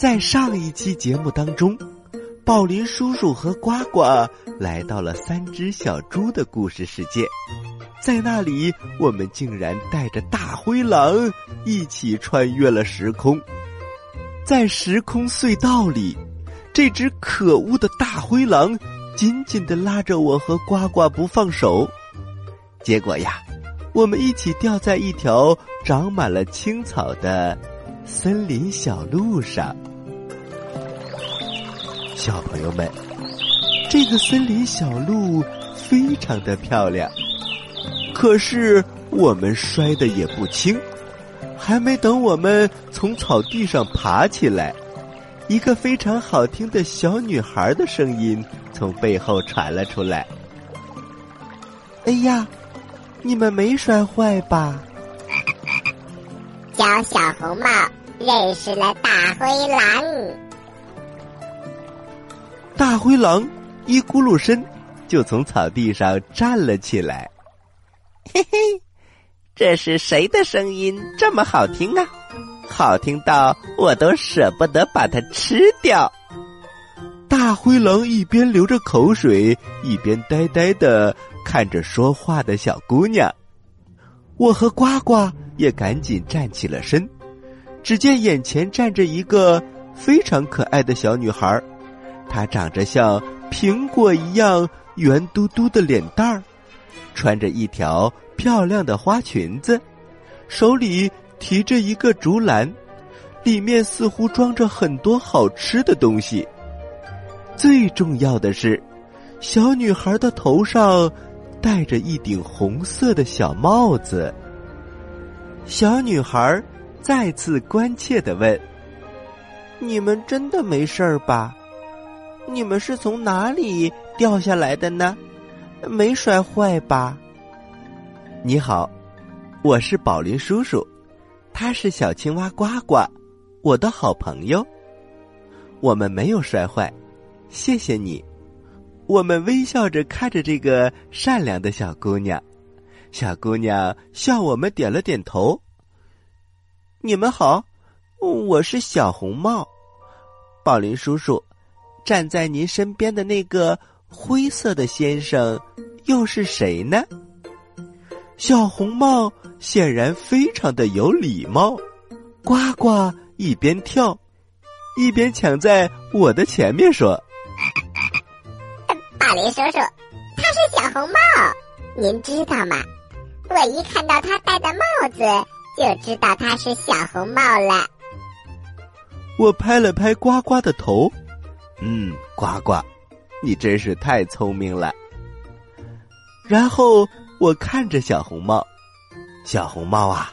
在上一期节目当中，宝林叔叔和呱呱来到了三只小猪的故事世界，在那里，我们竟然带着大灰狼一起穿越了时空，在时空隧道里，这只可恶的大灰狼紧紧的拉着我和呱呱不放手，结果呀，我们一起掉在一条长满了青草的森林小路上。小朋友们，这个森林小路非常的漂亮，可是我们摔得也不轻。还没等我们从草地上爬起来，一个非常好听的小女孩的声音从背后传了出来：“哎呀，你们没摔坏吧？”教小红帽认识了大灰狼。大灰狼一咕噜身就从草地上站了起来。嘿嘿，这是谁的声音这么好听啊？好听到我都舍不得把它吃掉。大灰狼一边流着口水，一边呆呆的看着说话的小姑娘。我和呱呱也赶紧站起了身。只见眼前站着一个非常可爱的小女孩。她长着像苹果一样圆嘟嘟的脸蛋儿，穿着一条漂亮的花裙子，手里提着一个竹篮，里面似乎装着很多好吃的东西。最重要的是，小女孩的头上戴着一顶红色的小帽子。小女孩再次关切的问：“你们真的没事儿吧？”你们是从哪里掉下来的呢？没摔坏吧？你好，我是宝林叔叔，他是小青蛙呱呱，我的好朋友。我们没有摔坏，谢谢你。我们微笑着看着这个善良的小姑娘，小姑娘向我们点了点头。你们好，我是小红帽，宝林叔叔。站在您身边的那个灰色的先生又是谁呢？小红帽显然非常的有礼貌，呱呱一边跳，一边抢在我的前面说：“大林叔叔，他是小红帽，您知道吗？我一看到他戴的帽子，就知道他是小红帽了。”我拍了拍呱呱的头。嗯，呱呱，你真是太聪明了。然后我看着小红帽，小红帽啊，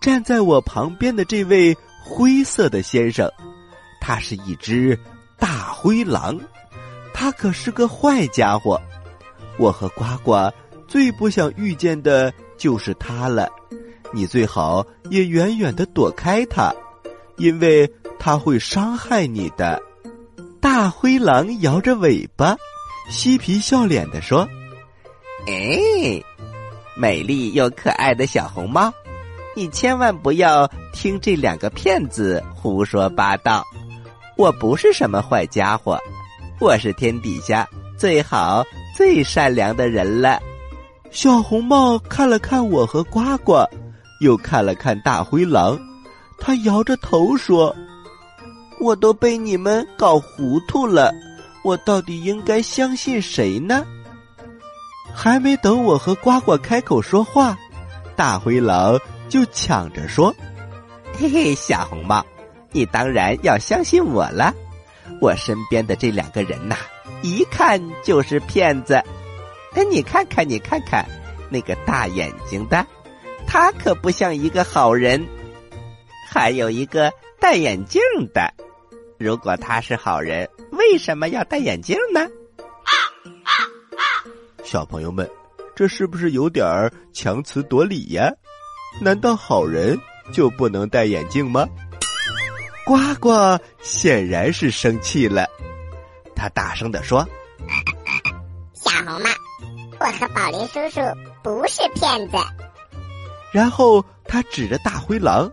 站在我旁边的这位灰色的先生，他是一只大灰狼，他可是个坏家伙。我和呱呱最不想遇见的就是他了，你最好也远远的躲开他，因为他会伤害你的。大灰狼摇着尾巴，嬉皮笑脸的说：“哎，美丽又可爱的小红帽，你千万不要听这两个骗子胡说八道。我不是什么坏家伙，我是天底下最好最善良的人了。”小红帽看了看我和呱呱，又看了看大灰狼，他摇着头说。我都被你们搞糊涂了，我到底应该相信谁呢？还没等我和呱呱开口说话，大灰狼就抢着说：“嘿嘿，小红帽，你当然要相信我了。我身边的这两个人呐，一看就是骗子。哎，你看看，你看看，那个大眼睛的，他可不像一个好人。还有一个戴眼镜的。”如果他是好人，为什么要戴眼镜呢？小朋友们，这是不是有点儿强词夺理呀？难道好人就不能戴眼镜吗？呱呱显然是生气了，他大声的说：“小红帽，我和宝林叔叔不是骗子。”然后他指着大灰狼：“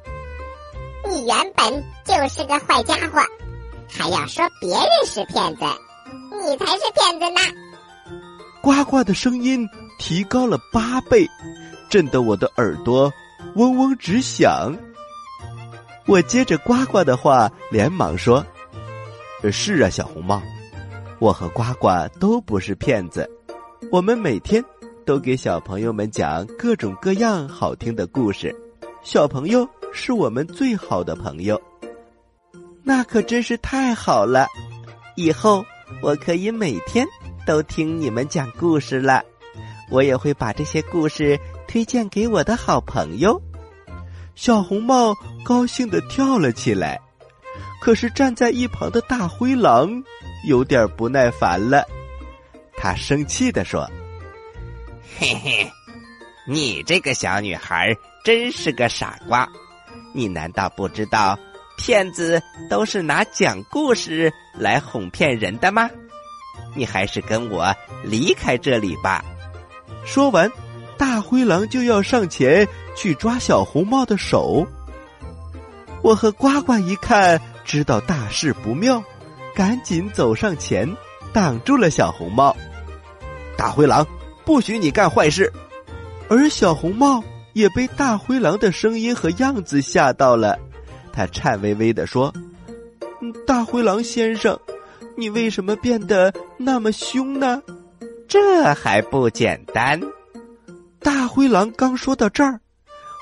你原本就是个坏家伙，还要说别人是骗子，你才是骗子呢！呱呱的声音提高了八倍，震得我的耳朵嗡嗡直响。我接着呱呱的话，连忙说：“是啊，小红帽，我和呱呱都不是骗子，我们每天都给小朋友们讲各种各样好听的故事。小朋友是我们最好的朋友。那可真是太好了，以后我可以每天。”都听你们讲故事了，我也会把这些故事推荐给我的好朋友。小红帽高兴的跳了起来，可是站在一旁的大灰狼有点不耐烦了，他生气的说：“嘿嘿，你这个小女孩真是个傻瓜，你难道不知道骗子都是拿讲故事来哄骗人的吗？”你还是跟我离开这里吧。说完，大灰狼就要上前去抓小红帽的手。我和呱呱一看，知道大事不妙，赶紧走上前挡住了小红帽。大灰狼，不许你干坏事！而小红帽也被大灰狼的声音和样子吓到了，他颤巍巍的说：“大灰狼先生。”你为什么变得那么凶呢？这还不简单。大灰狼刚说到这儿，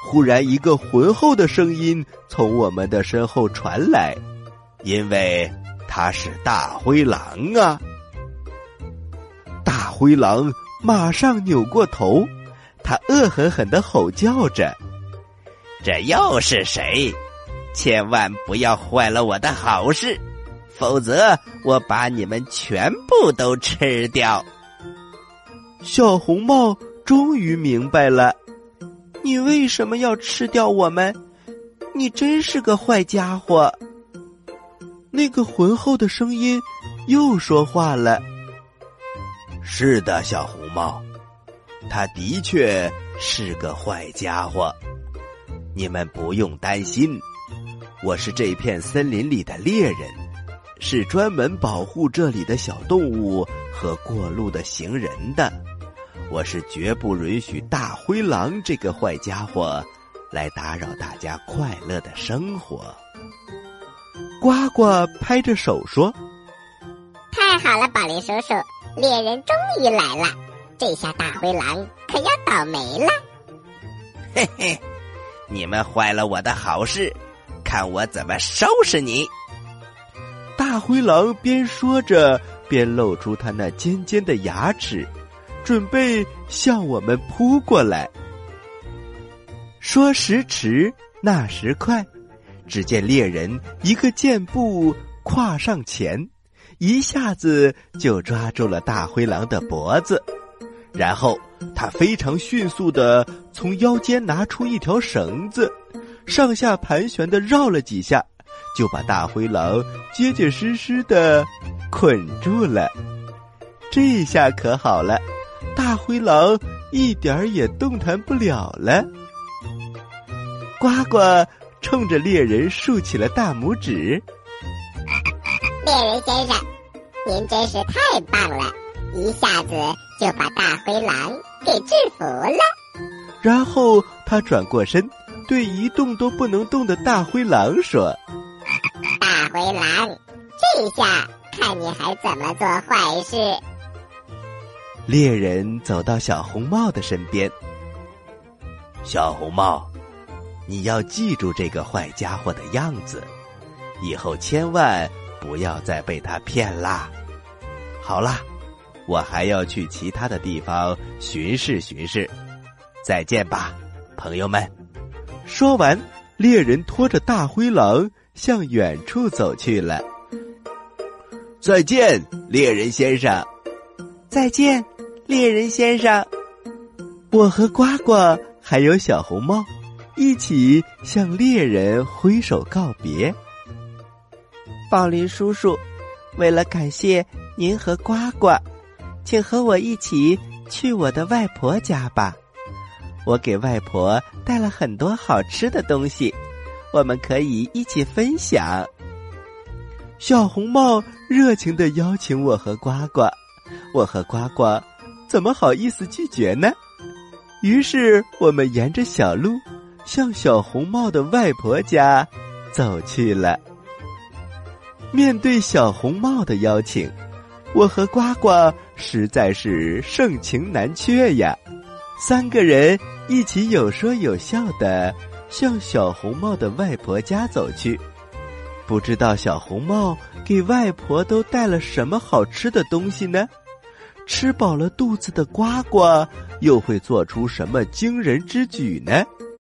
忽然一个浑厚的声音从我们的身后传来，因为他是大灰狼啊！大灰狼马上扭过头，他恶狠狠的吼叫着：“这又是谁？千万不要坏了我的好事！”否则，我把你们全部都吃掉。小红帽终于明白了，你为什么要吃掉我们？你真是个坏家伙。那个浑厚的声音又说话了：“是的，小红帽，他的确是个坏家伙。你们不用担心，我是这片森林里的猎人。”是专门保护这里的小动物和过路的行人的，我是绝不允许大灰狼这个坏家伙来打扰大家快乐的生活。呱呱拍着手说：“太好了，宝林叔叔，猎人终于来了，这下大灰狼可要倒霉了。”嘿嘿，你们坏了我的好事，看我怎么收拾你！大灰狼边说着，边露出他那尖尖的牙齿，准备向我们扑过来。说时迟，那时快，只见猎人一个箭步跨上前，一下子就抓住了大灰狼的脖子，然后他非常迅速的从腰间拿出一条绳子，上下盘旋的绕了几下。就把大灰狼结结实实的捆住了，这下可好了，大灰狼一点儿也动弹不了了。呱呱冲着猎人竖起了大拇指。猎人先生，您真是太棒了，一下子就把大灰狼给制服了。然后他转过身，对一动都不能动的大灰狼说。大灰狼，这下看你还怎么做坏事！猎人走到小红帽的身边。小红帽，你要记住这个坏家伙的样子，以后千万不要再被他骗啦。好啦，我还要去其他的地方巡视巡视。再见吧，朋友们。说完，猎人拖着大灰狼。向远处走去了。再见，猎人先生。再见，猎人先生。我和呱呱还有小红帽一起向猎人挥手告别。宝林叔叔，为了感谢您和呱呱，请和我一起去我的外婆家吧。我给外婆带了很多好吃的东西。我们可以一起分享。小红帽热情的邀请我和呱呱，我和呱呱怎么好意思拒绝呢？于是我们沿着小路向小红帽的外婆家走去了。面对小红帽的邀请，我和呱呱实在是盛情难却呀。三个人一起有说有笑的向小红帽的外婆家走去。不知道小红帽给外婆都带了什么好吃的东西呢？吃饱了肚子的呱呱又会做出什么惊人之举呢？